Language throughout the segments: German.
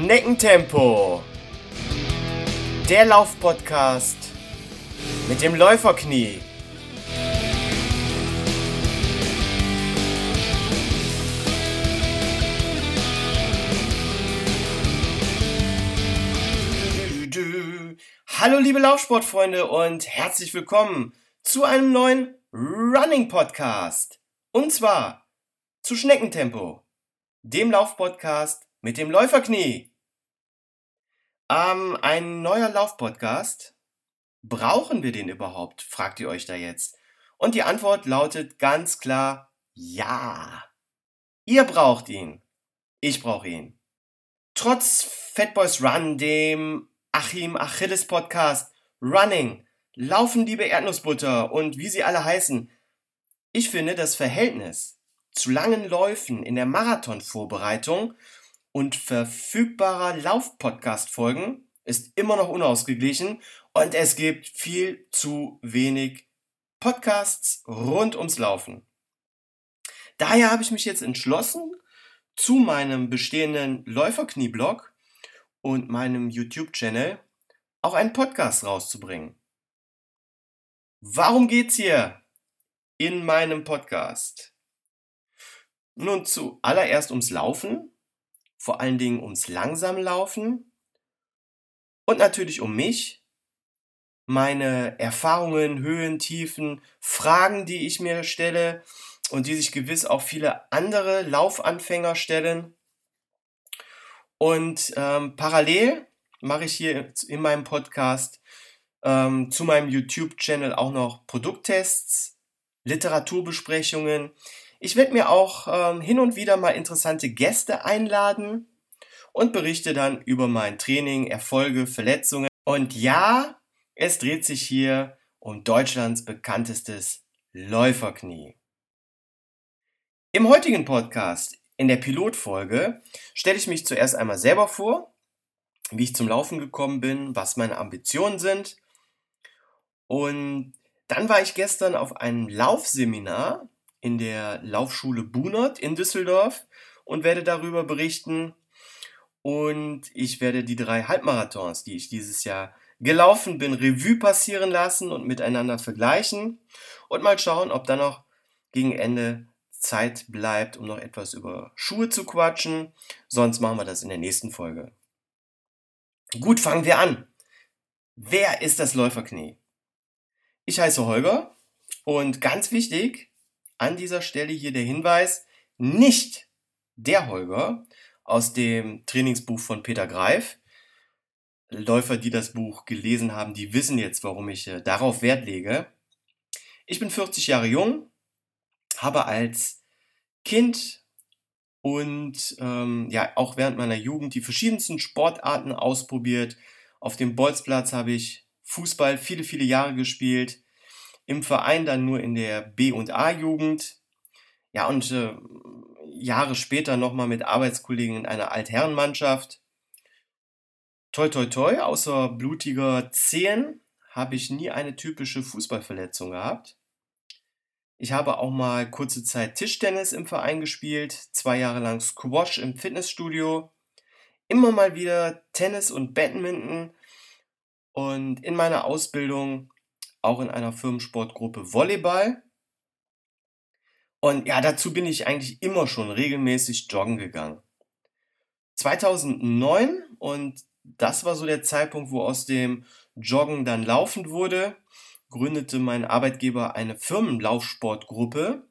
Schneckentempo. Der Laufpodcast mit dem Läuferknie. Hallo liebe Laufsportfreunde und herzlich willkommen zu einem neuen Running Podcast. Und zwar zu Schneckentempo, dem Laufpodcast mit dem Läuferknie. Ähm, ein neuer Laufpodcast. Brauchen wir den überhaupt? fragt ihr euch da jetzt. Und die Antwort lautet ganz klar ja. Ihr braucht ihn. Ich brauche ihn. Trotz Fat Boys Run, dem Achim Achilles Podcast, Running, Laufen liebe Erdnussbutter und wie sie alle heißen. Ich finde das Verhältnis zu langen Läufen in der Marathonvorbereitung und verfügbarer Lauf-Podcast-Folgen ist immer noch unausgeglichen und es gibt viel zu wenig Podcasts rund ums Laufen. Daher habe ich mich jetzt entschlossen, zu meinem bestehenden Läuferknie-Blog und meinem YouTube-Channel auch einen Podcast rauszubringen. Warum geht's hier in meinem Podcast? Nun zuallererst ums Laufen vor allen Dingen ums langsame Laufen und natürlich um mich, meine Erfahrungen, Höhen, Tiefen, Fragen, die ich mir stelle und die sich gewiss auch viele andere Laufanfänger stellen. Und ähm, parallel mache ich hier in meinem Podcast ähm, zu meinem YouTube-Channel auch noch Produkttests, Literaturbesprechungen, ich werde mir auch ähm, hin und wieder mal interessante Gäste einladen und berichte dann über mein Training, Erfolge, Verletzungen. Und ja, es dreht sich hier um Deutschlands bekanntestes Läuferknie. Im heutigen Podcast, in der Pilotfolge, stelle ich mich zuerst einmal selber vor, wie ich zum Laufen gekommen bin, was meine Ambitionen sind. Und dann war ich gestern auf einem Laufseminar in der Laufschule Bunert in Düsseldorf und werde darüber berichten. Und ich werde die drei Halbmarathons, die ich dieses Jahr gelaufen bin, Revue passieren lassen und miteinander vergleichen und mal schauen, ob dann noch gegen Ende Zeit bleibt, um noch etwas über Schuhe zu quatschen. Sonst machen wir das in der nächsten Folge. Gut, fangen wir an. Wer ist das Läuferknie? Ich heiße Holger und ganz wichtig, an dieser Stelle hier der Hinweis, nicht der Holger aus dem Trainingsbuch von Peter Greif. Läufer, die das Buch gelesen haben, die wissen jetzt, warum ich äh, darauf Wert lege. Ich bin 40 Jahre jung, habe als Kind und ähm, ja auch während meiner Jugend die verschiedensten Sportarten ausprobiert. Auf dem Bolzplatz habe ich Fußball viele, viele Jahre gespielt im Verein dann nur in der B- und A-Jugend. Ja, und äh, Jahre später nochmal mit Arbeitskollegen in einer Altherrenmannschaft. Toi, toi, toi, außer blutiger Zehen habe ich nie eine typische Fußballverletzung gehabt. Ich habe auch mal kurze Zeit Tischtennis im Verein gespielt, zwei Jahre lang Squash im Fitnessstudio, immer mal wieder Tennis und Badminton und in meiner Ausbildung auch in einer Firmensportgruppe Volleyball. Und ja, dazu bin ich eigentlich immer schon regelmäßig joggen gegangen. 2009 und das war so der Zeitpunkt, wo aus dem Joggen dann laufend wurde, gründete mein Arbeitgeber eine Firmenlaufsportgruppe,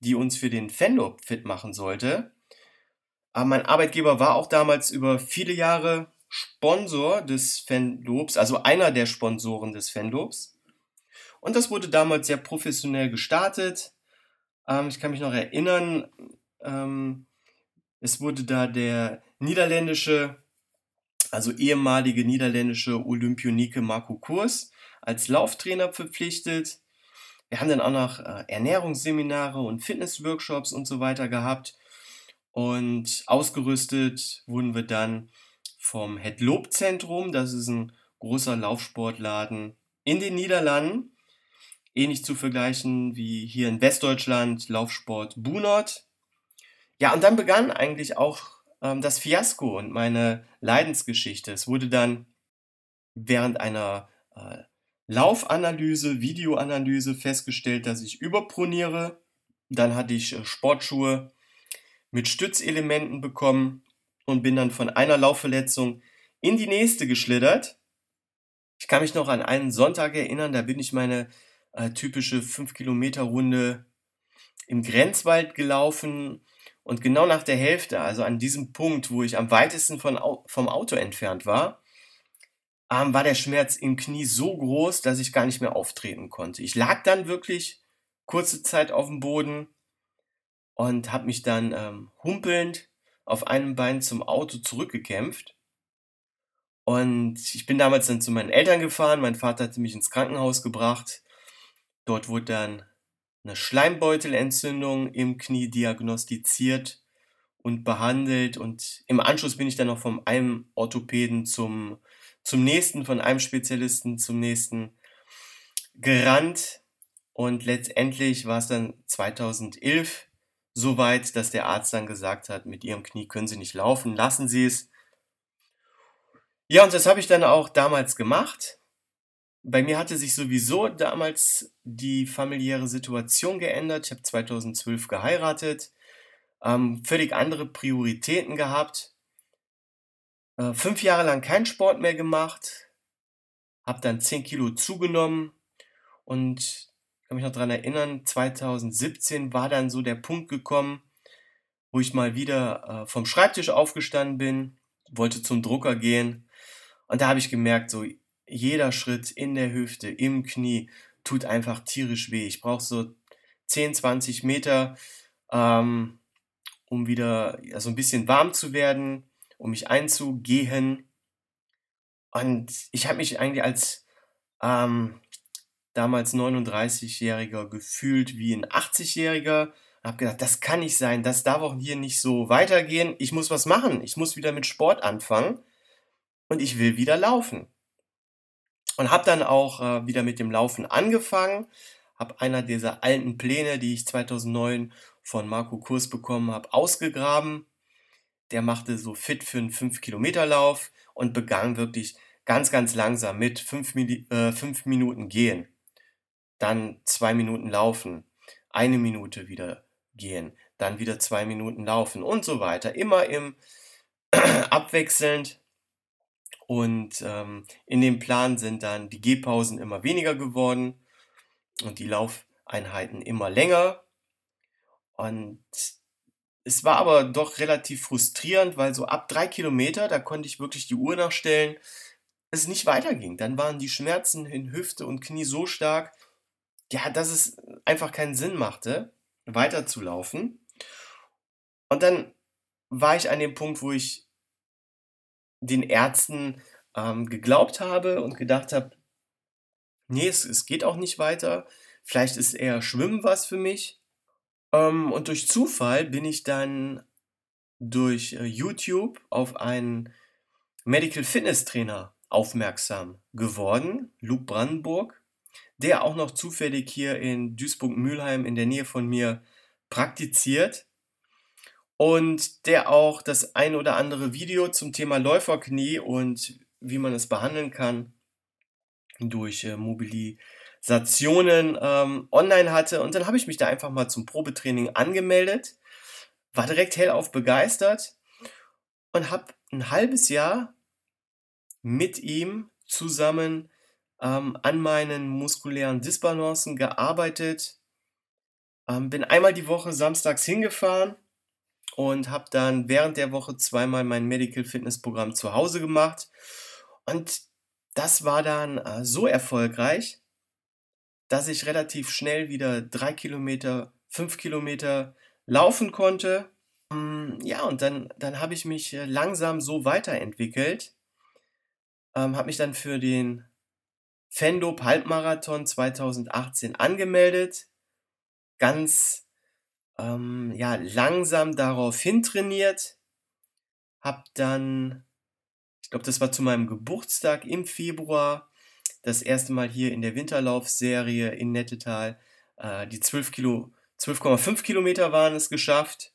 die uns für den Fendop fit machen sollte. Aber mein Arbeitgeber war auch damals über viele Jahre Sponsor des Fendobs, also einer der Sponsoren des Fendobs. Und das wurde damals sehr professionell gestartet. Ähm, ich kann mich noch erinnern, ähm, es wurde da der niederländische, also ehemalige niederländische Olympionike Marco Kurs als Lauftrainer verpflichtet. Wir haben dann auch noch äh, Ernährungsseminare und Fitnessworkshops und so weiter gehabt. Und ausgerüstet wurden wir dann vom Loop Zentrum, das ist ein großer Laufsportladen in den Niederlanden ähnlich zu vergleichen wie hier in Westdeutschland Laufsport Bunert. Ja, und dann begann eigentlich auch ähm, das Fiasko und meine Leidensgeschichte. Es wurde dann während einer äh, Laufanalyse, Videoanalyse festgestellt, dass ich überproniere. Dann hatte ich äh, Sportschuhe mit Stützelementen bekommen und bin dann von einer Laufverletzung in die nächste geschlittert. Ich kann mich noch an einen Sonntag erinnern, da bin ich meine äh, typische 5 Kilometer Runde im Grenzwald gelaufen und genau nach der Hälfte, also an diesem Punkt, wo ich am weitesten von, vom Auto entfernt war, ähm, war der Schmerz im Knie so groß, dass ich gar nicht mehr auftreten konnte. Ich lag dann wirklich kurze Zeit auf dem Boden und habe mich dann ähm, humpelnd auf einem Bein zum Auto zurückgekämpft. Und ich bin damals dann zu meinen Eltern gefahren. Mein Vater hatte mich ins Krankenhaus gebracht. Dort wurde dann eine Schleimbeutelentzündung im Knie diagnostiziert und behandelt. Und im Anschluss bin ich dann noch von einem Orthopäden zum, zum nächsten, von einem Spezialisten zum nächsten gerannt. Und letztendlich war es dann 2011 so weit, dass der Arzt dann gesagt hat, mit ihrem Knie können Sie nicht laufen, lassen Sie es. Ja, und das habe ich dann auch damals gemacht. Bei mir hatte sich sowieso damals die familiäre Situation geändert. Ich habe 2012 geheiratet, ähm, völlig andere Prioritäten gehabt, äh, fünf Jahre lang keinen Sport mehr gemacht, habe dann 10 Kilo zugenommen und kann mich noch daran erinnern, 2017 war dann so der Punkt gekommen, wo ich mal wieder äh, vom Schreibtisch aufgestanden bin, wollte zum Drucker gehen und da habe ich gemerkt, so jeder Schritt in der Hüfte, im Knie tut einfach tierisch weh. Ich brauche so 10, 20 Meter, ähm, um wieder so ein bisschen warm zu werden, um mich einzugehen. Und ich habe mich eigentlich als ähm, damals 39-Jähriger gefühlt wie ein 80-Jähriger. Hab gedacht, das kann nicht sein, das darf auch hier nicht so weitergehen. Ich muss was machen. Ich muss wieder mit Sport anfangen und ich will wieder laufen. Und habe dann auch äh, wieder mit dem Laufen angefangen. Habe einer dieser alten Pläne, die ich 2009 von Marco Kurs bekommen habe, ausgegraben. Der machte so fit für einen 5-Kilometer-Lauf und begann wirklich ganz, ganz langsam mit 5 äh, Minuten gehen dann zwei Minuten laufen, eine Minute wieder gehen, dann wieder zwei Minuten laufen und so weiter. Immer im abwechselnd. Und ähm, in dem Plan sind dann die Gehpausen immer weniger geworden und die Laufeinheiten immer länger. Und es war aber doch relativ frustrierend, weil so ab drei Kilometer, da konnte ich wirklich die Uhr nachstellen, es nicht weiterging. Dann waren die Schmerzen in Hüfte und Knie so stark, ja, dass es einfach keinen Sinn machte, weiterzulaufen. Und dann war ich an dem Punkt, wo ich den Ärzten ähm, geglaubt habe und gedacht habe, nee, es, es geht auch nicht weiter. Vielleicht ist eher Schwimmen was für mich. Ähm, und durch Zufall bin ich dann durch äh, YouTube auf einen Medical Fitness Trainer aufmerksam geworden, Luke Brandenburg der auch noch zufällig hier in Duisburg-Mülheim in der Nähe von mir praktiziert und der auch das ein oder andere Video zum Thema Läuferknie und wie man es behandeln kann durch äh, Mobilisationen ähm, online hatte. Und dann habe ich mich da einfach mal zum Probetraining angemeldet, war direkt hellauf begeistert und habe ein halbes Jahr mit ihm zusammen ähm, an meinen muskulären Disbalancen gearbeitet. Ähm, bin einmal die Woche samstags hingefahren und habe dann während der Woche zweimal mein Medical Fitness Programm zu Hause gemacht. Und das war dann äh, so erfolgreich, dass ich relativ schnell wieder drei Kilometer, fünf Kilometer laufen konnte. Ähm, ja, und dann, dann habe ich mich äh, langsam so weiterentwickelt. Ähm, habe mich dann für den Fendop Halbmarathon 2018 angemeldet, ganz ähm, ja, langsam darauf hintrainiert, hab dann, ich glaube, das war zu meinem Geburtstag im Februar, das erste Mal hier in der Winterlaufserie in Nettetal äh, die 12 Kilo, 12,5 Kilometer waren es geschafft.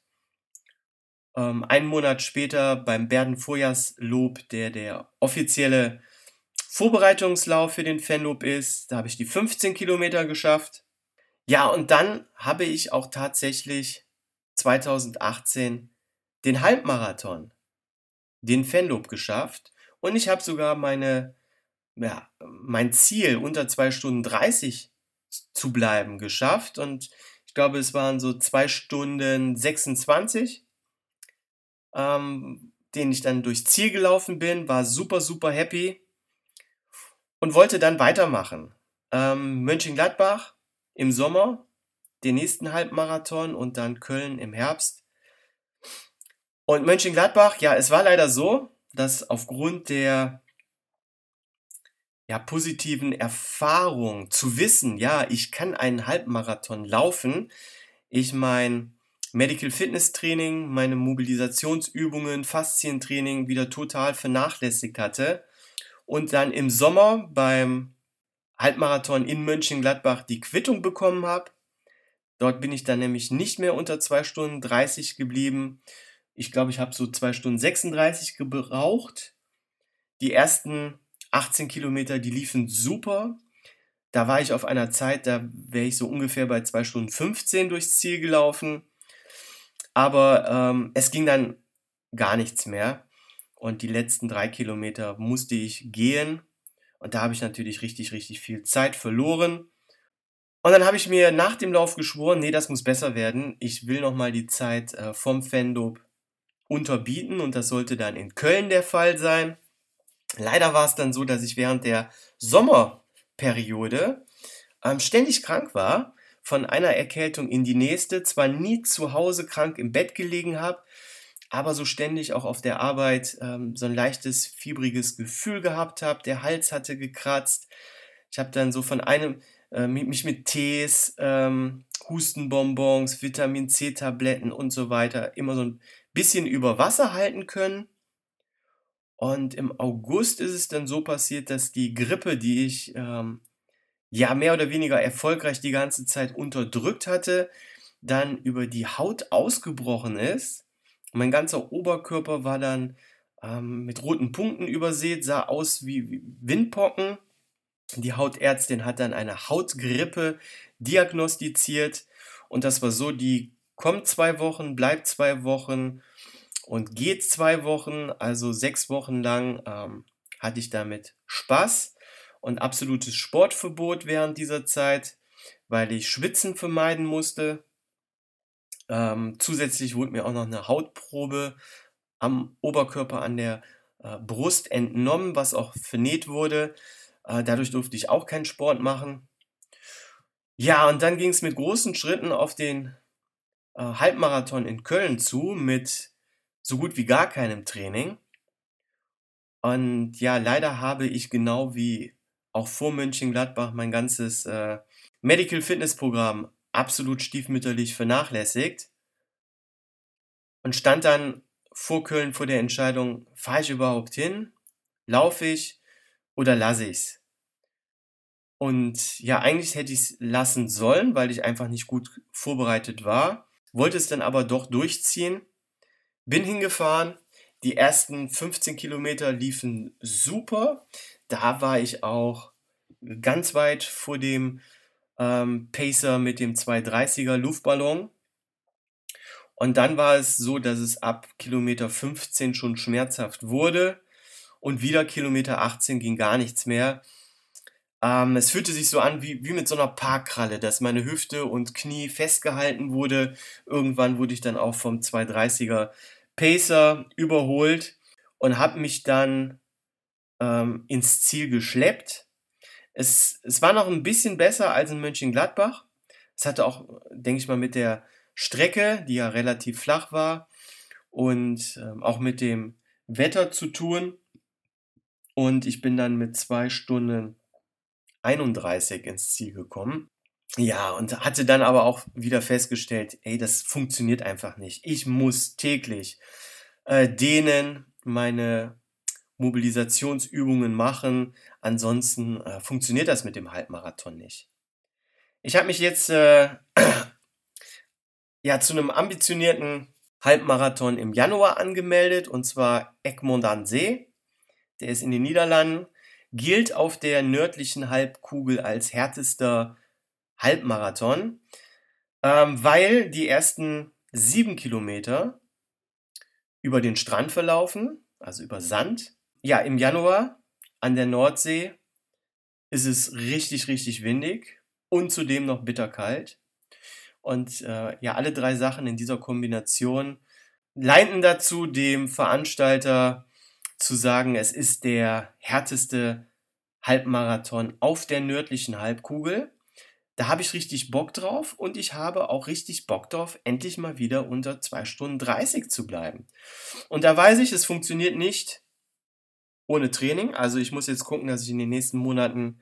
ähm, einen Monat später beim Berden Vorjahrslob, der der offizielle Vorbereitungslauf für den Fanlob ist. Da habe ich die 15 Kilometer geschafft. Ja, und dann habe ich auch tatsächlich 2018 den Halbmarathon, den Fanlob geschafft. Und ich habe sogar meine, ja, mein Ziel unter 2 Stunden 30 zu bleiben geschafft. Und ich glaube, es waren so 2 Stunden 26 ähm, den ich dann durchs Ziel gelaufen bin, war super, super happy und wollte dann weitermachen. Ähm, Mönchengladbach im Sommer, den nächsten Halbmarathon und dann Köln im Herbst. Und Mönchengladbach, ja, es war leider so, dass aufgrund der ja, positiven Erfahrung zu wissen, ja, ich kann einen Halbmarathon laufen, ich mein Medical Fitness Training, meine Mobilisationsübungen, Faszientraining wieder total vernachlässigt hatte und dann im Sommer beim Halbmarathon in Mönchengladbach die Quittung bekommen habe. Dort bin ich dann nämlich nicht mehr unter 2 Stunden 30 geblieben. Ich glaube, ich habe so 2 Stunden 36 gebraucht. Die ersten 18 Kilometer, die liefen super. Da war ich auf einer Zeit, da wäre ich so ungefähr bei 2 Stunden 15 durchs Ziel gelaufen. Aber ähm, es ging dann gar nichts mehr. Und die letzten drei Kilometer musste ich gehen. Und da habe ich natürlich richtig, richtig viel Zeit verloren. Und dann habe ich mir nach dem Lauf geschworen, nee, das muss besser werden. Ich will nochmal die Zeit äh, vom Fendob unterbieten und das sollte dann in Köln der Fall sein. Leider war es dann so, dass ich während der Sommerperiode ähm, ständig krank war von einer Erkältung in die nächste, zwar nie zu Hause krank im Bett gelegen habe, aber so ständig auch auf der Arbeit ähm, so ein leichtes, fiebriges Gefühl gehabt habe. Der Hals hatte gekratzt. Ich habe dann so von einem, äh, mich mit Tees, ähm, Hustenbonbons, Vitamin C-Tabletten und so weiter immer so ein bisschen über Wasser halten können. Und im August ist es dann so passiert, dass die Grippe, die ich ähm, ja mehr oder weniger erfolgreich die ganze Zeit unterdrückt hatte, dann über die Haut ausgebrochen ist. Mein ganzer Oberkörper war dann ähm, mit roten Punkten übersät, sah aus wie, wie Windpocken. Die Hautärztin hat dann eine Hautgrippe diagnostiziert und das war so, die kommt zwei Wochen, bleibt zwei Wochen und geht zwei Wochen, also sechs Wochen lang ähm, hatte ich damit Spaß und absolutes Sportverbot während dieser Zeit, weil ich Schwitzen vermeiden musste. Ähm, zusätzlich wurde mir auch noch eine Hautprobe am Oberkörper an der äh, Brust entnommen, was auch vernäht wurde. Äh, dadurch durfte ich auch keinen Sport machen. Ja, und dann ging es mit großen Schritten auf den äh, Halbmarathon in Köln zu, mit so gut wie gar keinem Training. Und ja, leider habe ich genau wie auch vor Mönchengladbach mein ganzes äh, Medical Fitness Programm absolut stiefmütterlich vernachlässigt und stand dann vor Köln vor der Entscheidung, fahre ich überhaupt hin, laufe ich oder lasse ich es? Und ja, eigentlich hätte ich es lassen sollen, weil ich einfach nicht gut vorbereitet war, wollte es dann aber doch durchziehen, bin hingefahren, die ersten 15 Kilometer liefen super, da war ich auch ganz weit vor dem ähm, Pacer mit dem 230er Luftballon. Und dann war es so, dass es ab Kilometer 15 schon schmerzhaft wurde und wieder Kilometer 18 ging gar nichts mehr. Ähm, es fühlte sich so an wie, wie mit so einer Parkkralle, dass meine Hüfte und Knie festgehalten wurde. Irgendwann wurde ich dann auch vom 230er Pacer überholt und habe mich dann ähm, ins Ziel geschleppt. Es, es war noch ein bisschen besser als in Mönchengladbach. Es hatte auch, denke ich mal, mit der Strecke, die ja relativ flach war, und ähm, auch mit dem Wetter zu tun. Und ich bin dann mit zwei Stunden 31 ins Ziel gekommen. Ja, und hatte dann aber auch wieder festgestellt, ey, das funktioniert einfach nicht. Ich muss täglich äh, dehnen, meine Mobilisationsübungen machen. Ansonsten äh, funktioniert das mit dem Halbmarathon nicht. Ich habe mich jetzt äh, ja zu einem ambitionierten Halbmarathon im Januar angemeldet, und zwar Egmond an See. Der ist in den Niederlanden, gilt auf der nördlichen Halbkugel als härtester Halbmarathon, ähm, weil die ersten sieben Kilometer über den Strand verlaufen, also über Sand. Ja, im Januar an der Nordsee ist es richtig, richtig windig und zudem noch bitterkalt. Und äh, ja, alle drei Sachen in dieser Kombination leinten dazu, dem Veranstalter zu sagen, es ist der härteste Halbmarathon auf der nördlichen Halbkugel. Da habe ich richtig Bock drauf und ich habe auch richtig Bock drauf, endlich mal wieder unter 2 Stunden 30 zu bleiben. Und da weiß ich, es funktioniert nicht ohne Training. Also ich muss jetzt gucken, dass ich in den nächsten Monaten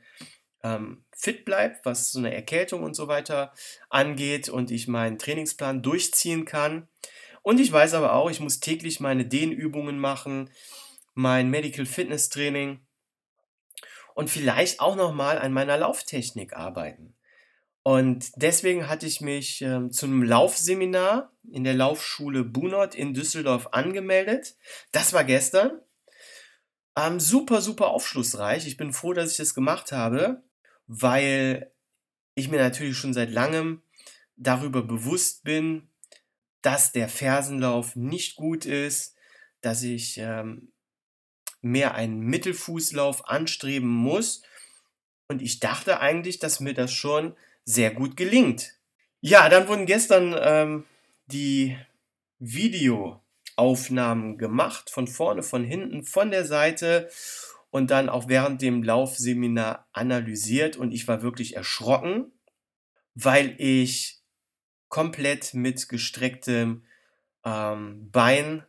ähm, fit bleibe, was so eine Erkältung und so weiter angeht und ich meinen Trainingsplan durchziehen kann. Und ich weiß aber auch, ich muss täglich meine Dehnübungen machen, mein Medical Fitness Training und vielleicht auch noch mal an meiner Lauftechnik arbeiten. Und deswegen hatte ich mich ähm, zu einem Laufseminar in der Laufschule Bunot in Düsseldorf angemeldet. Das war gestern. Ähm, super, super aufschlussreich. Ich bin froh, dass ich das gemacht habe weil ich mir natürlich schon seit langem darüber bewusst bin, dass der Fersenlauf nicht gut ist, dass ich ähm, mehr einen Mittelfußlauf anstreben muss. Und ich dachte eigentlich, dass mir das schon sehr gut gelingt. Ja, dann wurden gestern ähm, die Videoaufnahmen gemacht, von vorne, von hinten, von der Seite und dann auch während dem Laufseminar analysiert. Und ich war wirklich erschrocken, weil ich komplett mit gestrecktem ähm, Bein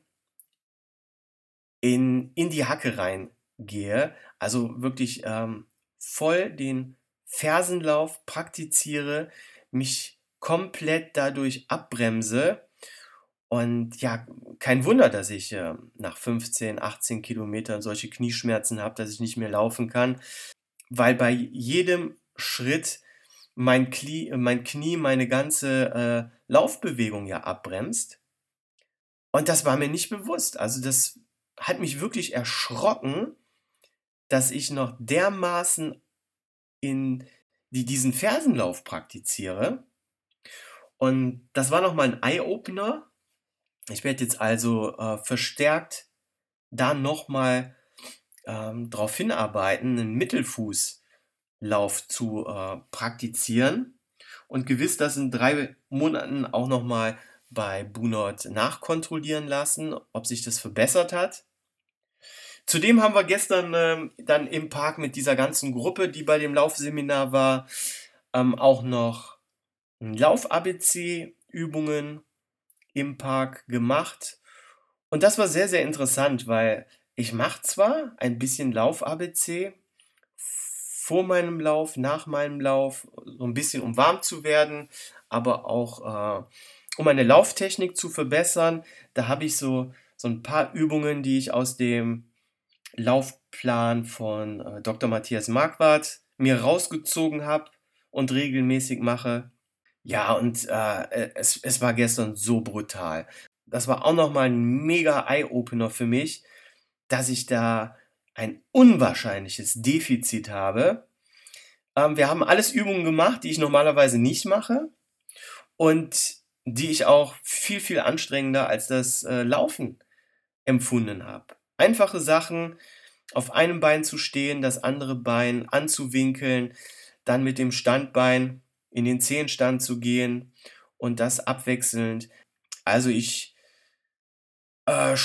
in, in die Hacke reingehe, also wirklich ähm, voll den Fersenlauf praktiziere, mich komplett dadurch abbremse und ja, kein Wunder, dass ich äh, nach 15, 18 Kilometern solche Knieschmerzen habe, dass ich nicht mehr laufen kann, weil bei jedem Schritt mein, Knie, mein Knie meine ganze äh, Laufbewegung ja abbremst. Und das war mir nicht bewusst. Also das hat mich wirklich erschrocken, dass ich noch dermaßen in die, diesen Fersenlauf praktiziere. Und das war nochmal ein Eye-Opener, ich werde jetzt also äh, verstärkt da nochmal ähm, darauf hinarbeiten, einen Mittelfußlauf zu äh, praktizieren und gewiss das in drei Monaten auch nochmal bei Bunot nachkontrollieren lassen, ob sich das verbessert hat. Zudem haben wir gestern ähm, dann im Park mit dieser ganzen Gruppe, die bei dem Laufseminar war, ähm, auch noch Lauf-ABC-Übungen im Park gemacht. Und das war sehr, sehr interessant, weil ich mache zwar ein bisschen Lauf-ABC vor meinem Lauf, nach meinem Lauf, so ein bisschen um warm zu werden, aber auch äh, um meine Lauftechnik zu verbessern. Da habe ich so, so ein paar Übungen, die ich aus dem Laufplan von äh, Dr. Matthias Marquardt mir rausgezogen habe und regelmäßig mache. Ja, und äh, äh, es, es war gestern so brutal. Das war auch nochmal ein mega Eye-Opener für mich, dass ich da ein unwahrscheinliches Defizit habe. Ähm, wir haben alles Übungen gemacht, die ich normalerweise nicht mache und die ich auch viel, viel anstrengender als das äh, Laufen empfunden habe. Einfache Sachen, auf einem Bein zu stehen, das andere Bein anzuwinkeln, dann mit dem Standbein in den Zehenstand zu gehen und das abwechselnd. Also ich äh,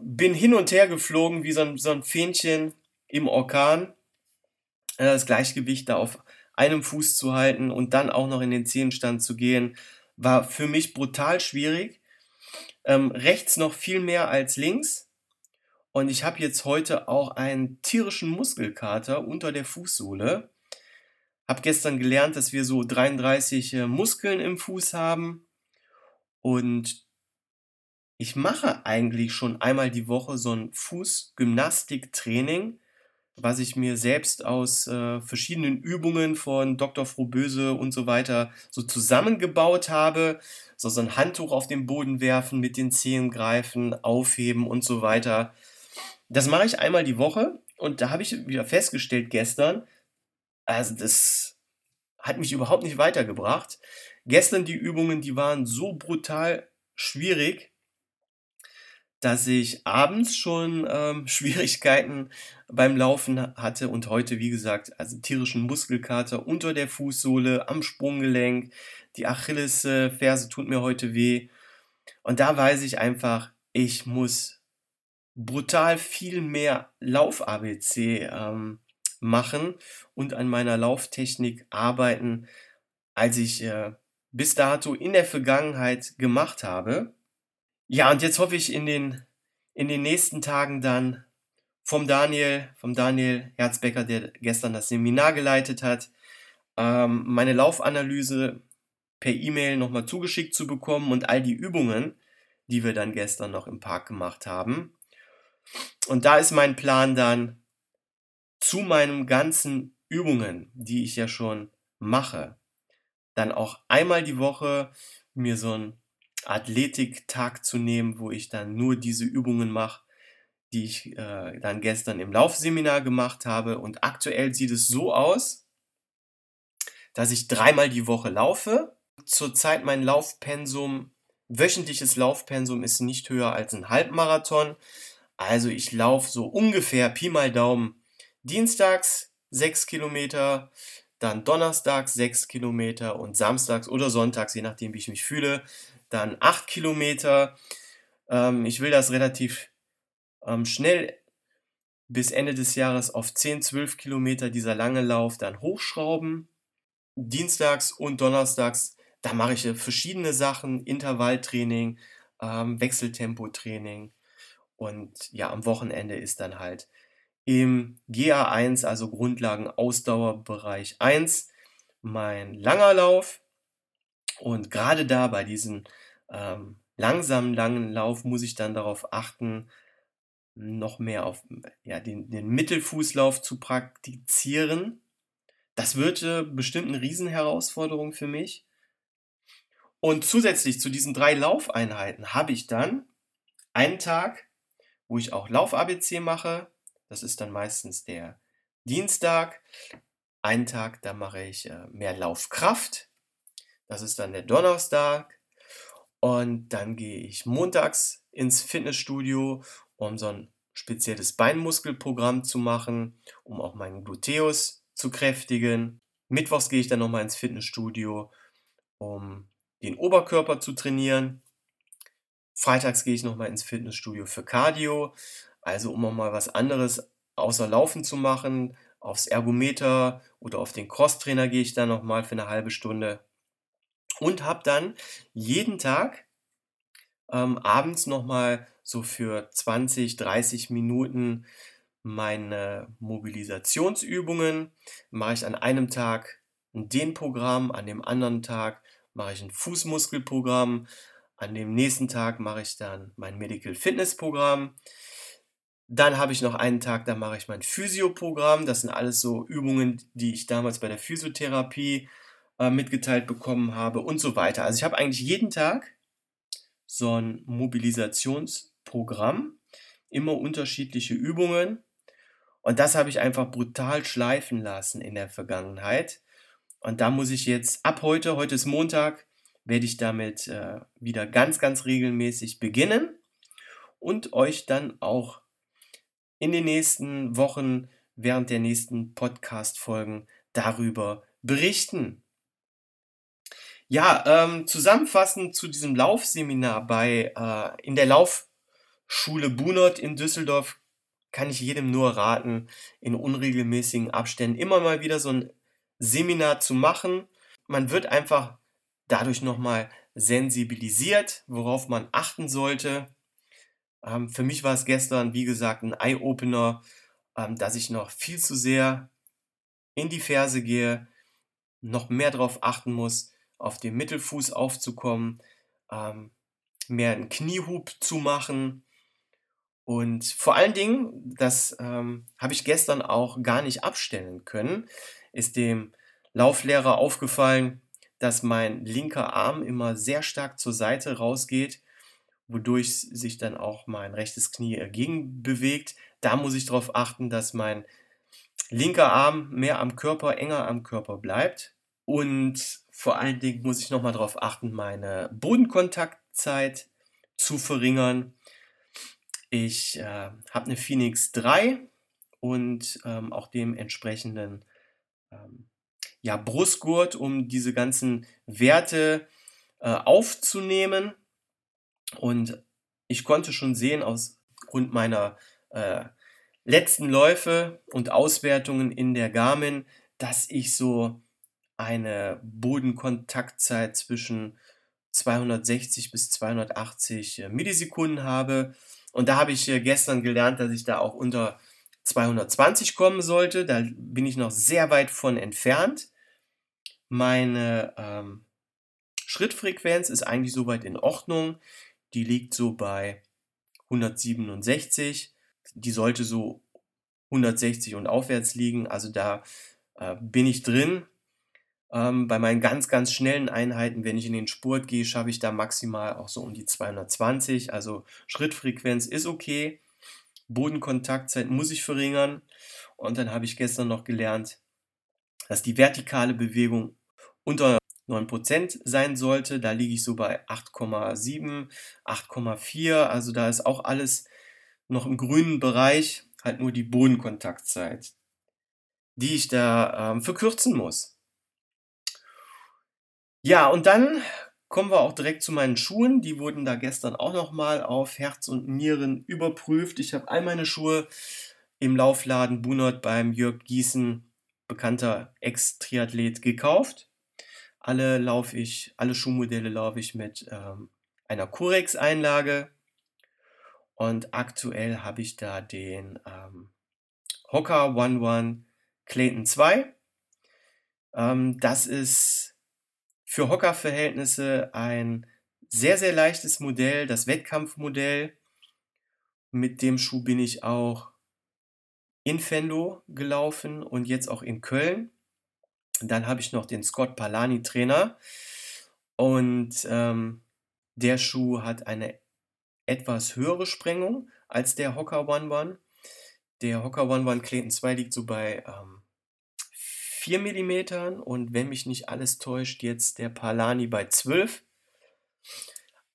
bin hin und her geflogen wie so ein, so ein Fähnchen im Orkan. Äh, das Gleichgewicht da auf einem Fuß zu halten und dann auch noch in den Zehenstand zu gehen, war für mich brutal schwierig. Ähm, rechts noch viel mehr als links. Und ich habe jetzt heute auch einen tierischen Muskelkater unter der Fußsohle. Hab gestern gelernt, dass wir so 33 äh, Muskeln im Fuß haben und ich mache eigentlich schon einmal die Woche so ein Fußgymnastiktraining, was ich mir selbst aus äh, verschiedenen Übungen von Dr. Frohböse und so weiter so zusammengebaut habe. So, so ein Handtuch auf den Boden werfen, mit den Zehen greifen, aufheben und so weiter. Das mache ich einmal die Woche und da habe ich wieder festgestellt gestern, also das hat mich überhaupt nicht weitergebracht. Gestern die Übungen, die waren so brutal schwierig, dass ich abends schon ähm, Schwierigkeiten beim Laufen hatte und heute, wie gesagt, also tierischen Muskelkater unter der Fußsohle, am Sprunggelenk, die Achillesferse tut mir heute weh. Und da weiß ich einfach, ich muss brutal viel mehr Lauf-ABC ähm, machen und an meiner Lauftechnik arbeiten, als ich äh, bis dato in der Vergangenheit gemacht habe. Ja, und jetzt hoffe ich in den, in den nächsten Tagen dann vom Daniel, vom Daniel Herzbecker, der gestern das Seminar geleitet hat, ähm, meine Laufanalyse per E-Mail nochmal zugeschickt zu bekommen und all die Übungen, die wir dann gestern noch im Park gemacht haben. Und da ist mein Plan dann zu meinen ganzen Übungen, die ich ja schon mache, dann auch einmal die Woche mir so ein Athletiktag zu nehmen, wo ich dann nur diese Übungen mache, die ich äh, dann gestern im Laufseminar gemacht habe. Und aktuell sieht es so aus, dass ich dreimal die Woche laufe. Zurzeit mein Laufpensum, wöchentliches Laufpensum ist nicht höher als ein Halbmarathon. Also ich laufe so ungefähr Pi mal Daumen dienstags 6 Kilometer, dann donnerstags 6 Kilometer und samstags oder sonntags, je nachdem wie ich mich fühle, dann 8 Kilometer. Ähm, ich will das relativ ähm, schnell bis Ende des Jahres auf 10, 12 Kilometer dieser lange Lauf dann hochschrauben. Dienstags und donnerstags, da mache ich verschiedene Sachen, Intervalltraining, ähm, Wechseltempotraining und ja, am Wochenende ist dann halt im GA1, also Grundlagen Ausdauerbereich 1, mein langer Lauf und gerade da bei diesem ähm, langsamen, langen Lauf muss ich dann darauf achten, noch mehr auf ja, den, den Mittelfußlauf zu praktizieren. Das wird äh, bestimmt eine Riesenherausforderung für mich. Und zusätzlich zu diesen drei Laufeinheiten habe ich dann einen Tag, wo ich auch Lauf-ABC mache. Das ist dann meistens der Dienstag. Einen Tag, da mache ich äh, mehr Laufkraft. Das ist dann der Donnerstag. Und dann gehe ich montags ins Fitnessstudio, um so ein spezielles Beinmuskelprogramm zu machen, um auch meinen Gluteus zu kräftigen. Mittwochs gehe ich dann nochmal ins Fitnessstudio, um den Oberkörper zu trainieren. Freitags gehe ich nochmal ins Fitnessstudio für Cardio, also um auch mal was anderes außer Laufen zu machen. Aufs Ergometer oder auf den Crosstrainer gehe ich dann nochmal für eine halbe Stunde und habe dann jeden Tag ähm, abends nochmal so für 20, 30 Minuten meine Mobilisationsübungen. Mache ich an einem Tag ein Dehnprogramm, an dem anderen Tag mache ich ein Fußmuskelprogramm, an dem nächsten Tag mache ich dann mein Medical Fitness Programm. Dann habe ich noch einen Tag, da mache ich mein Physioprogramm. Das sind alles so Übungen, die ich damals bei der Physiotherapie äh, mitgeteilt bekommen habe und so weiter. Also ich habe eigentlich jeden Tag so ein Mobilisationsprogramm, immer unterschiedliche Übungen. Und das habe ich einfach brutal schleifen lassen in der Vergangenheit. Und da muss ich jetzt ab heute, heute ist Montag, werde ich damit äh, wieder ganz, ganz regelmäßig beginnen und euch dann auch in den nächsten Wochen während der nächsten Podcast-Folgen darüber berichten. Ja, ähm, zusammenfassend zu diesem Laufseminar bei äh, in der Laufschule Bunert in Düsseldorf kann ich jedem nur raten, in unregelmäßigen Abständen immer mal wieder so ein Seminar zu machen. Man wird einfach dadurch nochmal sensibilisiert, worauf man achten sollte. Ähm, für mich war es gestern, wie gesagt, ein Eye-Opener, ähm, dass ich noch viel zu sehr in die Ferse gehe, noch mehr darauf achten muss, auf dem Mittelfuß aufzukommen, ähm, mehr einen Kniehub zu machen. Und vor allen Dingen, das ähm, habe ich gestern auch gar nicht abstellen können, ist dem Lauflehrer aufgefallen, dass mein linker Arm immer sehr stark zur Seite rausgeht, wodurch sich dann auch mein rechtes Knie ergegen bewegt. Da muss ich darauf achten, dass mein linker Arm mehr am Körper, enger am Körper bleibt. Und vor allen Dingen muss ich nochmal darauf achten, meine Bodenkontaktzeit zu verringern. Ich äh, habe eine Phoenix 3 und ähm, auch dementsprechenden ähm, ja, Brustgurt, um diese ganzen Werte äh, aufzunehmen. Und ich konnte schon sehen, aus Grund meiner äh, letzten Läufe und Auswertungen in der Garmin, dass ich so eine Bodenkontaktzeit zwischen 260 bis 280 äh, Millisekunden habe. Und da habe ich äh, gestern gelernt, dass ich da auch unter 220 kommen sollte. Da bin ich noch sehr weit von entfernt. Meine ähm, Schrittfrequenz ist eigentlich soweit in Ordnung. Die liegt so bei 167. Die sollte so 160 und aufwärts liegen. Also da äh, bin ich drin. Ähm, bei meinen ganz, ganz schnellen Einheiten, wenn ich in den Sport gehe, schaffe ich da maximal auch so um die 220. Also Schrittfrequenz ist okay. Bodenkontaktzeit muss ich verringern. Und dann habe ich gestern noch gelernt, dass die vertikale Bewegung unter 9% sein sollte. Da liege ich so bei 8,7, 8,4. Also da ist auch alles noch im grünen Bereich, halt nur die Bodenkontaktzeit, die ich da ähm, verkürzen muss. Ja, und dann kommen wir auch direkt zu meinen Schuhen. Die wurden da gestern auch nochmal auf Herz und Nieren überprüft. Ich habe all meine Schuhe im Laufladen Bunert beim Jörg Gießen, bekannter Ex-Triathlet, gekauft. Alle laufe ich, alle Schuhmodelle laufe ich mit ähm, einer Curex-Einlage. Und aktuell habe ich da den ähm, Hoka One One Clayton 2. Ähm, das ist für Hocker-Verhältnisse ein sehr, sehr leichtes Modell, das Wettkampfmodell. Mit dem Schuh bin ich auch in Fendo gelaufen und jetzt auch in Köln. Dann habe ich noch den Scott Palani Trainer und ähm, der Schuh hat eine etwas höhere Sprengung als der Hocker One One. Der Hocker One One Clayton 2 liegt so bei ähm, 4 mm und wenn mich nicht alles täuscht, jetzt der Palani bei 12.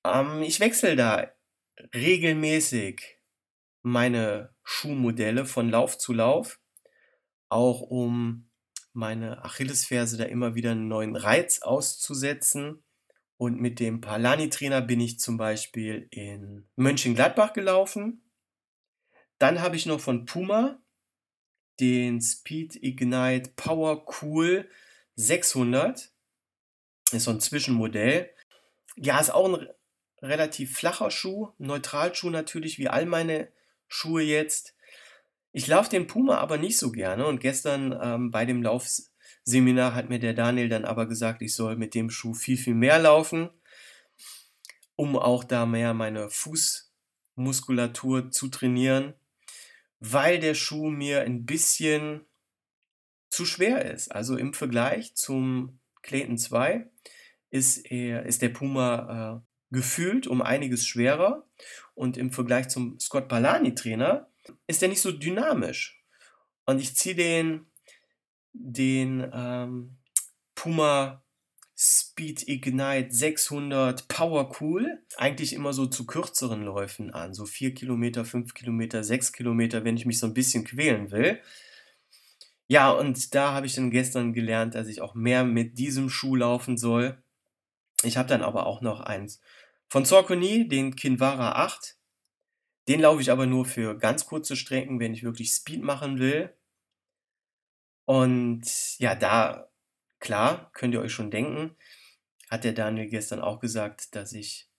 Ähm, ich wechsle da regelmäßig meine Schuhmodelle von Lauf zu Lauf, auch um meine Achillesferse da immer wieder einen neuen Reiz auszusetzen. Und mit dem Palani-Trainer bin ich zum Beispiel in Mönchengladbach gelaufen. Dann habe ich noch von Puma den Speed Ignite Power Cool 600. Ist so ein Zwischenmodell. Ja, ist auch ein relativ flacher Schuh, Neutralschuh natürlich, wie all meine Schuhe jetzt. Ich laufe den Puma aber nicht so gerne und gestern ähm, bei dem Laufseminar hat mir der Daniel dann aber gesagt, ich soll mit dem Schuh viel, viel mehr laufen, um auch da mehr meine Fußmuskulatur zu trainieren weil der Schuh mir ein bisschen zu schwer ist. Also im Vergleich zum Clayton 2 ist, er, ist der Puma äh, gefühlt um einiges schwerer und im Vergleich zum Scott Palani Trainer ist er nicht so dynamisch. Und ich ziehe den, den ähm, Puma Speed Ignite 600 Power Cool eigentlich immer so zu kürzeren Läufen an, so 4 Kilometer, 5 Kilometer, 6 Kilometer, wenn ich mich so ein bisschen quälen will. Ja, und da habe ich dann gestern gelernt, dass ich auch mehr mit diesem Schuh laufen soll. Ich habe dann aber auch noch eins von Saucony, den Kinvara 8. Den laufe ich aber nur für ganz kurze Strecken, wenn ich wirklich Speed machen will. Und ja, da Klar, könnt ihr euch schon denken, hat der Daniel gestern auch gesagt, dass ich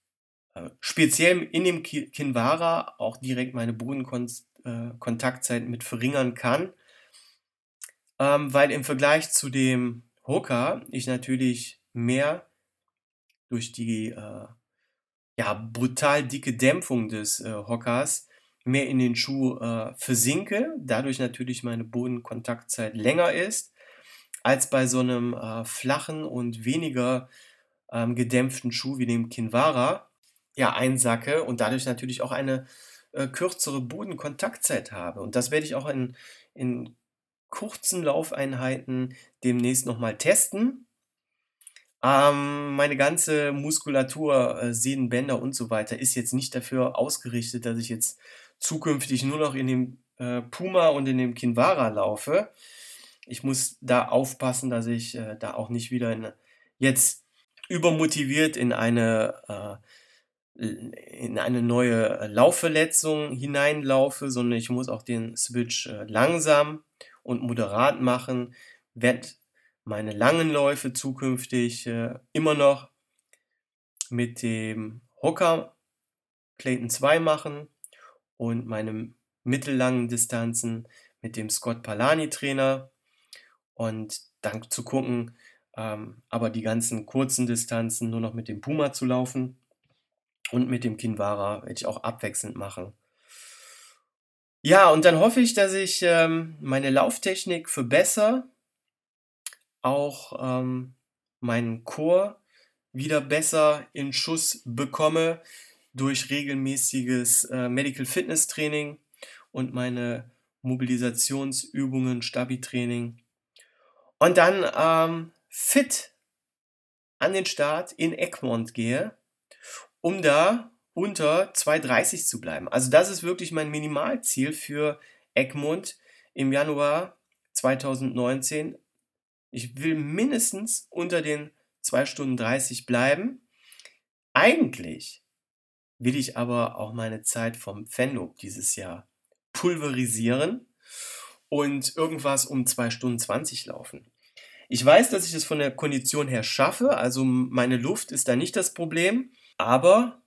äh, speziell in dem Kinvara auch direkt meine Bodenkontaktzeit äh, mit verringern kann, ähm, weil im Vergleich zu dem Hooker ich natürlich mehr durch die äh, ja, brutal dicke Dämpfung des äh, Hockers mehr in den Schuh äh, versinke, dadurch natürlich meine Bodenkontaktzeit länger ist, als bei so einem äh, flachen und weniger ähm, gedämpften Schuh wie dem Kinvara ja einsacke und dadurch natürlich auch eine äh, kürzere Bodenkontaktzeit habe. Und das werde ich auch in, in kurzen Laufeinheiten demnächst nochmal testen. Ähm, meine ganze Muskulatur, äh, Sehnen, und so weiter ist jetzt nicht dafür ausgerichtet, dass ich jetzt zukünftig nur noch in dem äh, Puma und in dem Kinvara laufe. Ich muss da aufpassen, dass ich äh, da auch nicht wieder in, jetzt übermotiviert in eine, äh, in eine neue Laufverletzung hineinlaufe, sondern ich muss auch den Switch äh, langsam und moderat machen, werde meine langen Läufe zukünftig äh, immer noch mit dem Hocker Clayton 2 machen und meine mittellangen Distanzen mit dem Scott Palani Trainer und dann zu gucken, ähm, aber die ganzen kurzen Distanzen nur noch mit dem Puma zu laufen und mit dem Kinvara werde ich auch abwechselnd machen. Ja, und dann hoffe ich, dass ich ähm, meine Lauftechnik verbessere, auch ähm, meinen Chor wieder besser in Schuss bekomme durch regelmäßiges äh, Medical Fitness Training und meine Mobilisationsübungen, Stabi-Training. Und dann ähm, fit an den Start in Egmont gehe, um da unter 2,30 zu bleiben. Also das ist wirklich mein Minimalziel für Egmont im Januar 2019. Ich will mindestens unter den 2 Stunden 30 bleiben. Eigentlich will ich aber auch meine Zeit vom Fenlob dieses Jahr pulverisieren und irgendwas um 2 Stunden 20 laufen. Ich weiß, dass ich es von der Kondition her schaffe, also meine Luft ist da nicht das Problem, aber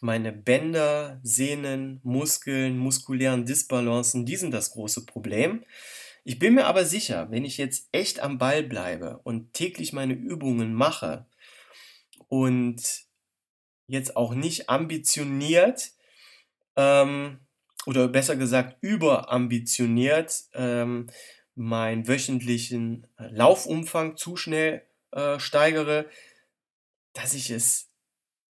meine Bänder, Sehnen, Muskeln, muskulären Disbalancen, die sind das große Problem. Ich bin mir aber sicher, wenn ich jetzt echt am Ball bleibe und täglich meine Übungen mache und jetzt auch nicht ambitioniert ähm, oder besser gesagt überambitioniert ähm, meinen wöchentlichen Laufumfang zu schnell äh, steigere, dass ich es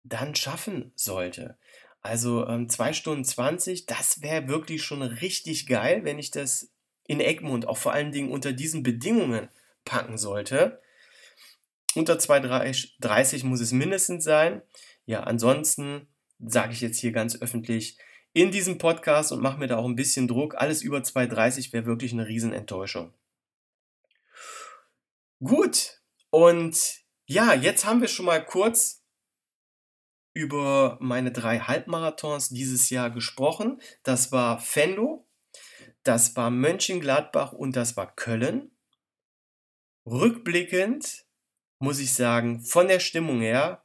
dann schaffen sollte. Also ähm, 2 Stunden 20, das wäre wirklich schon richtig geil, wenn ich das in Egmont auch vor allen Dingen unter diesen Bedingungen packen sollte. Unter 2,30 muss es mindestens sein. Ja, ansonsten sage ich jetzt hier ganz öffentlich in diesem Podcast und mache mir da auch ein bisschen Druck. Alles über 2,30 wäre wirklich eine Riesenenttäuschung. Gut, und ja, jetzt haben wir schon mal kurz über meine drei Halbmarathons dieses Jahr gesprochen. Das war Fendo, das war Mönchengladbach und das war Köln. Rückblickend muss ich sagen, von der Stimmung her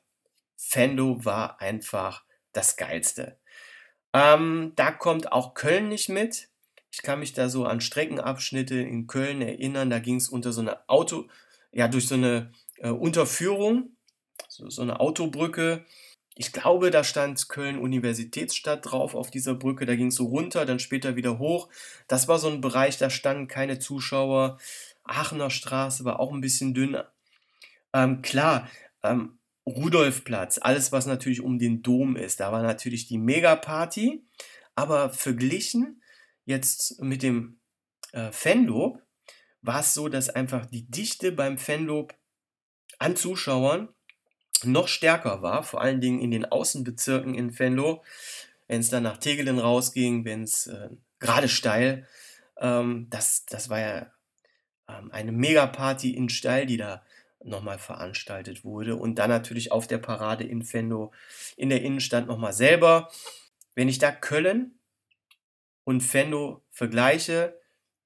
Fendo war einfach das Geilste. Ähm, da kommt auch Köln nicht mit. Ich kann mich da so an Streckenabschnitte in Köln erinnern. Da ging es unter so eine Auto, ja, durch so eine äh, Unterführung, so, so eine Autobrücke. Ich glaube, da stand Köln Universitätsstadt drauf auf dieser Brücke. Da ging es so runter, dann später wieder hoch. Das war so ein Bereich, da standen keine Zuschauer. Aachener Straße war auch ein bisschen dünn. Ähm, klar, ähm, Rudolfplatz, alles was natürlich um den Dom ist, da war natürlich die Megaparty, aber verglichen jetzt mit dem äh, Fanlob war es so, dass einfach die Dichte beim Fanlob an Zuschauern noch stärker war, vor allen Dingen in den Außenbezirken in Venlo, wenn es dann nach Tegelen rausging, wenn es äh, gerade steil, ähm, das, das war ja ähm, eine Megaparty in Steil, die da nochmal veranstaltet wurde. Und dann natürlich auf der Parade in Fendo in der Innenstadt nochmal selber. Wenn ich da Köln und Fendo vergleiche,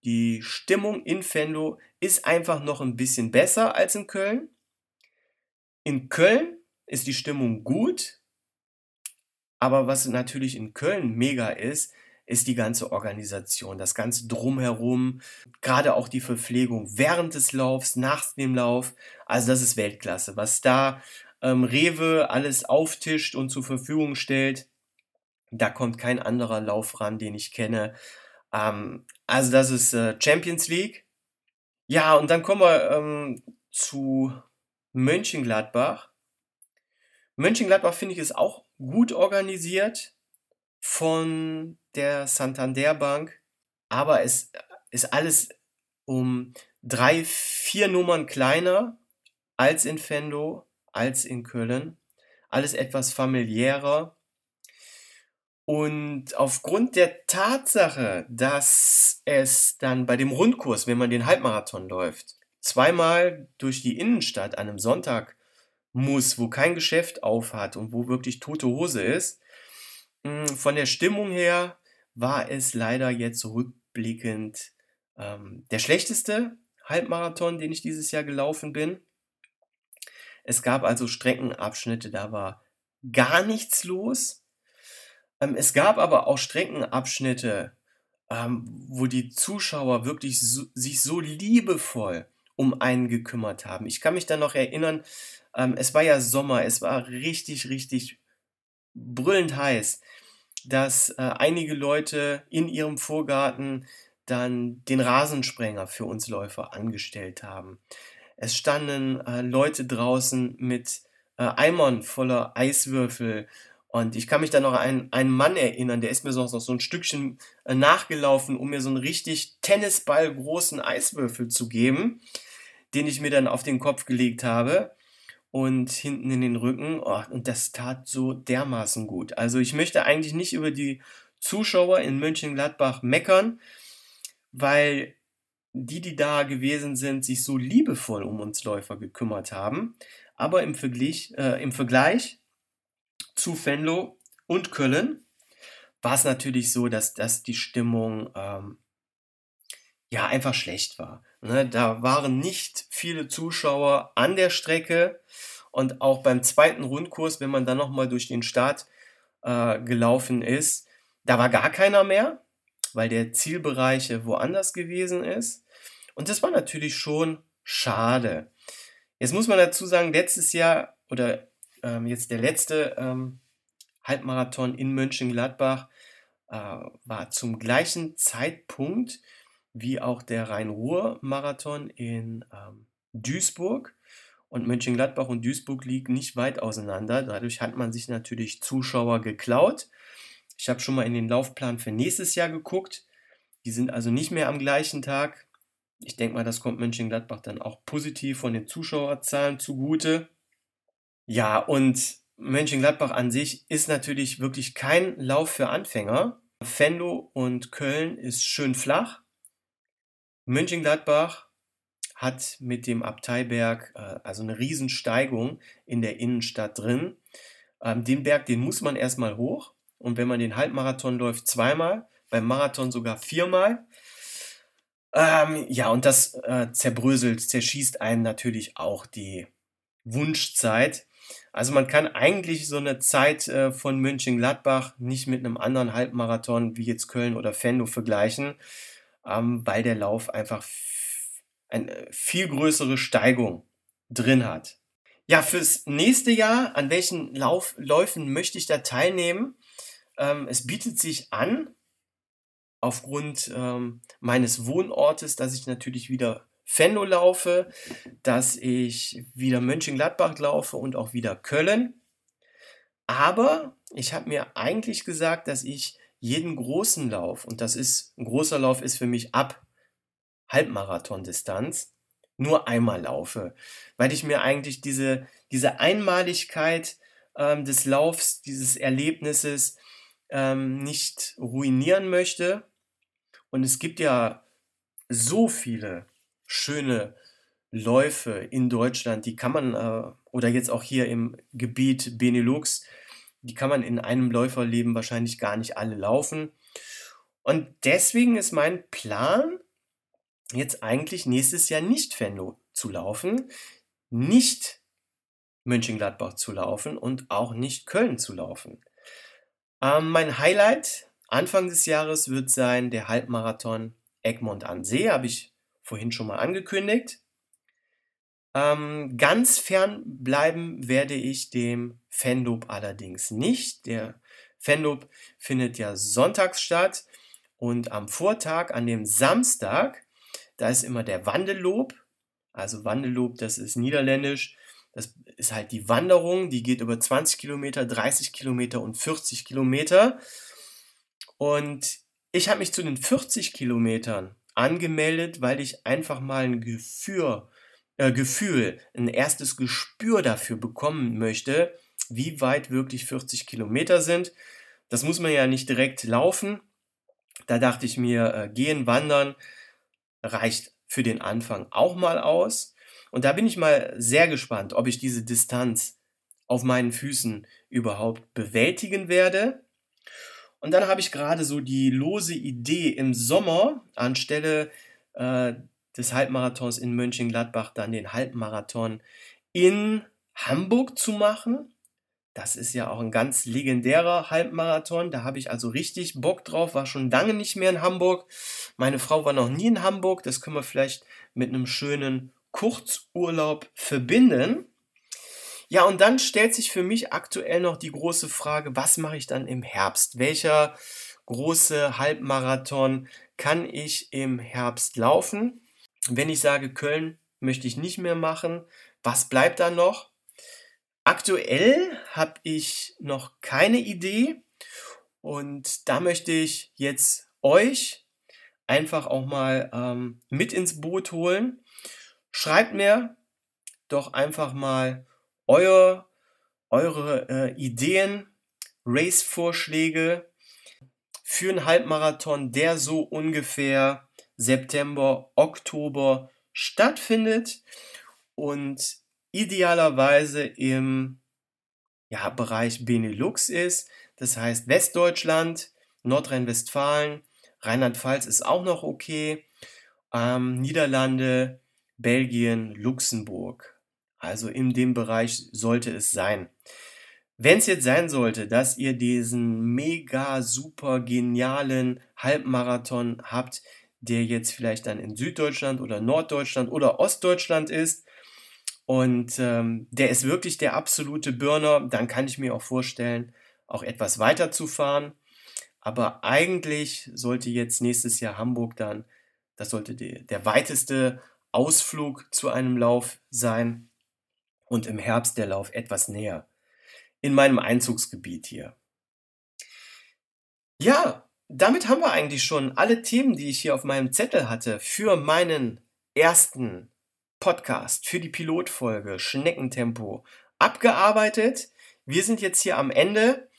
die Stimmung in Fendo ist einfach noch ein bisschen besser als in Köln. In Köln ist die Stimmung gut, aber was natürlich in Köln mega ist, ist die ganze Organisation, das ganze Drumherum, gerade auch die Verpflegung während des Laufs, nach dem Lauf. Also das ist Weltklasse. Was da ähm, Rewe alles auftischt und zur Verfügung stellt, Da kommt kein anderer Lauf ran, den ich kenne. Ähm, also das ist äh, Champions League. Ja, und dann kommen wir ähm, zu Mönchengladbach. Mönchengladbach finde ich ist auch gut organisiert von der Santander Bank, aber es ist alles um drei, vier Nummern kleiner als in Fendo, als in Köln. Alles etwas familiärer. Und aufgrund der Tatsache, dass es dann bei dem Rundkurs, wenn man den Halbmarathon läuft, zweimal durch die Innenstadt an einem Sonntag muss, wo kein Geschäft auf hat und wo wirklich tote Hose ist, hm, von der Stimmung her war es leider jetzt rückblickend ähm, der schlechteste Halbmarathon, den ich dieses Jahr gelaufen bin. Es gab also Streckenabschnitte, da war gar nichts los. Ähm, es gab aber auch Streckenabschnitte, ähm, wo die Zuschauer wirklich so, sich so liebevoll um einen gekümmert haben. Ich kann mich dann noch erinnern, ähm, es war ja Sommer, es war richtig, richtig brüllend heiß, dass äh, einige Leute in ihrem Vorgarten dann den Rasensprenger für uns Läufer angestellt haben. Es standen äh, Leute draußen mit äh, Eimern voller Eiswürfel. Und ich kann mich dann noch an einen Mann erinnern, der ist mir sonst noch so ein Stückchen äh, nachgelaufen, um mir so einen richtig Tennisball großen Eiswürfel zu geben, den ich mir dann auf den Kopf gelegt habe und hinten in den Rücken. Oh, und das tat so dermaßen gut. Also ich möchte eigentlich nicht über die Zuschauer in Mönchengladbach meckern, weil die, die da gewesen sind, sich so liebevoll um uns Läufer gekümmert haben. Aber im Vergleich, äh, im Vergleich zu Venlo und Köln war es natürlich so, dass, dass die Stimmung ähm, ja einfach schlecht war. Ne? Da waren nicht viele Zuschauer an der Strecke und auch beim zweiten Rundkurs, wenn man dann nochmal durch den Start äh, gelaufen ist, da war gar keiner mehr weil der Zielbereich woanders gewesen ist. Und das war natürlich schon schade. Jetzt muss man dazu sagen, letztes Jahr oder ähm, jetzt der letzte ähm, Halbmarathon in Mönchengladbach äh, war zum gleichen Zeitpunkt wie auch der Rhein-Ruhr-Marathon in ähm, Duisburg. Und Mönchengladbach und Duisburg liegen nicht weit auseinander. Dadurch hat man sich natürlich Zuschauer geklaut. Ich habe schon mal in den Laufplan für nächstes Jahr geguckt. Die sind also nicht mehr am gleichen Tag. Ich denke mal, das kommt Mönchengladbach dann auch positiv von den Zuschauerzahlen zugute. Ja, und Mönchengladbach an sich ist natürlich wirklich kein Lauf für Anfänger. Fenlo und Köln ist schön flach. Mönchengladbach hat mit dem Abteiberg äh, also eine Riesensteigung in der Innenstadt drin. Ähm, den Berg, den muss man erstmal hoch. Und wenn man den Halbmarathon läuft, zweimal, beim Marathon sogar viermal. Ähm, ja, und das äh, zerbröselt, zerschießt einen natürlich auch die Wunschzeit. Also man kann eigentlich so eine Zeit äh, von München-Gladbach nicht mit einem anderen Halbmarathon wie jetzt Köln oder Fendo vergleichen, ähm, weil der Lauf einfach eine viel größere Steigung drin hat. Ja, fürs nächste Jahr, an welchen Lauf, Läufen möchte ich da teilnehmen? Ähm, es bietet sich an, aufgrund ähm, meines Wohnortes, dass ich natürlich wieder Venlo laufe, dass ich wieder Mönchengladbach laufe und auch wieder Köln. Aber ich habe mir eigentlich gesagt, dass ich jeden großen Lauf, und das ist, ein großer Lauf ist für mich ab Halbmarathon-Distanz, nur einmal laufe, weil ich mir eigentlich diese, diese Einmaligkeit ähm, des Laufs, dieses Erlebnisses ähm, nicht ruinieren möchte. Und es gibt ja so viele schöne Läufe in Deutschland, die kann man, äh, oder jetzt auch hier im Gebiet Benelux, die kann man in einem Läuferleben wahrscheinlich gar nicht alle laufen. Und deswegen ist mein Plan, jetzt eigentlich nächstes Jahr nicht Venlo zu laufen, nicht Mönchengladbach zu laufen und auch nicht Köln zu laufen. Ähm, mein Highlight Anfang des Jahres wird sein der Halbmarathon Egmont an See, habe ich vorhin schon mal angekündigt. Ähm, ganz fern bleiben werde ich dem Fanlob allerdings nicht. Der Fanlob findet ja sonntags statt und am Vortag, an dem Samstag, da ist immer der Wandellob. Also Wandellob, das ist niederländisch. Das ist halt die Wanderung, die geht über 20 Kilometer, 30 Kilometer und 40 Kilometer. Und ich habe mich zu den 40 Kilometern angemeldet, weil ich einfach mal ein Gefühl, äh, Gefühl, ein erstes Gespür dafür bekommen möchte, wie weit wirklich 40 Kilometer sind. Das muss man ja nicht direkt laufen. Da dachte ich mir, äh, gehen, wandern reicht für den Anfang auch mal aus. Und da bin ich mal sehr gespannt, ob ich diese Distanz auf meinen Füßen überhaupt bewältigen werde. Und dann habe ich gerade so die lose Idee im Sommer anstelle äh, des Halbmarathons in Mönchengladbach dann den Halbmarathon in Hamburg zu machen. Das ist ja auch ein ganz legendärer Halbmarathon. Da habe ich also richtig Bock drauf. War schon lange nicht mehr in Hamburg. Meine Frau war noch nie in Hamburg. Das können wir vielleicht mit einem schönen Kurzurlaub verbinden. Ja, und dann stellt sich für mich aktuell noch die große Frage, was mache ich dann im Herbst? Welcher große Halbmarathon kann ich im Herbst laufen? Wenn ich sage, Köln möchte ich nicht mehr machen, was bleibt da noch? Aktuell habe ich noch keine Idee und da möchte ich jetzt euch einfach auch mal ähm, mit ins Boot holen. Schreibt mir doch einfach mal euer, eure äh, Ideen, Race-Vorschläge für einen Halbmarathon, der so ungefähr September, Oktober stattfindet. Und idealerweise im ja, Bereich Benelux ist. Das heißt Westdeutschland, Nordrhein-Westfalen, Rheinland-Pfalz ist auch noch okay. Ähm, Niederlande, Belgien, Luxemburg. Also in dem Bereich sollte es sein. Wenn es jetzt sein sollte, dass ihr diesen mega super genialen Halbmarathon habt, der jetzt vielleicht dann in Süddeutschland oder Norddeutschland oder Ostdeutschland ist, und ähm, der ist wirklich der absolute Burner. Dann kann ich mir auch vorstellen, auch etwas weiter zu fahren. Aber eigentlich sollte jetzt nächstes Jahr Hamburg dann, das sollte die, der weiteste Ausflug zu einem Lauf sein. Und im Herbst der Lauf etwas näher. In meinem Einzugsgebiet hier. Ja, damit haben wir eigentlich schon alle Themen, die ich hier auf meinem Zettel hatte, für meinen ersten Podcast für die Pilotfolge Schneckentempo abgearbeitet. Wir sind jetzt hier am Ende.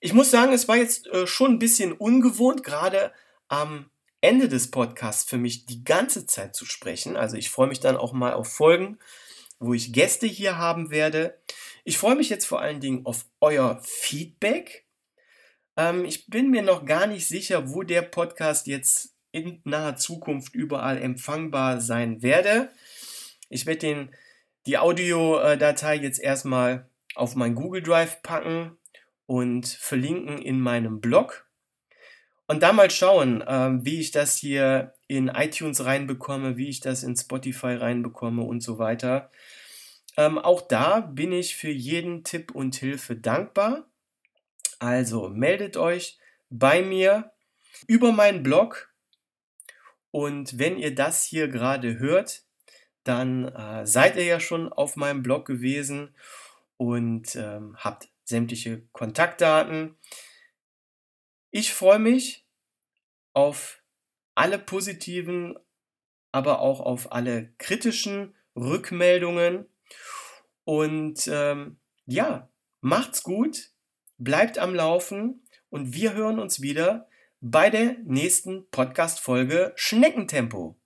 Ich muss sagen, es war jetzt äh, schon ein bisschen ungewohnt, gerade am Ende des Podcasts für mich die ganze Zeit zu sprechen. Also ich freue mich dann auch mal auf Folgen, wo ich Gäste hier haben werde. Ich freue mich jetzt vor allen Dingen auf euer Feedback. Ähm, ich bin mir noch gar nicht sicher, wo der Podcast jetzt in naher Zukunft überall empfangbar sein werde. Ich werde den, die Audiodatei jetzt erstmal auf mein Google Drive packen und verlinken in meinem Blog. Und da mal schauen, ähm, wie ich das hier in iTunes reinbekomme, wie ich das in Spotify reinbekomme und so weiter. Ähm, auch da bin ich für jeden Tipp und Hilfe dankbar. Also meldet euch bei mir über meinen Blog. Und wenn ihr das hier gerade hört, dann äh, seid ihr ja schon auf meinem Blog gewesen und ähm, habt sämtliche Kontaktdaten. Ich freue mich auf alle positiven, aber auch auf alle kritischen Rückmeldungen. Und ähm, ja, macht's gut, bleibt am Laufen und wir hören uns wieder bei der nächsten Podcast-Folge Schneckentempo.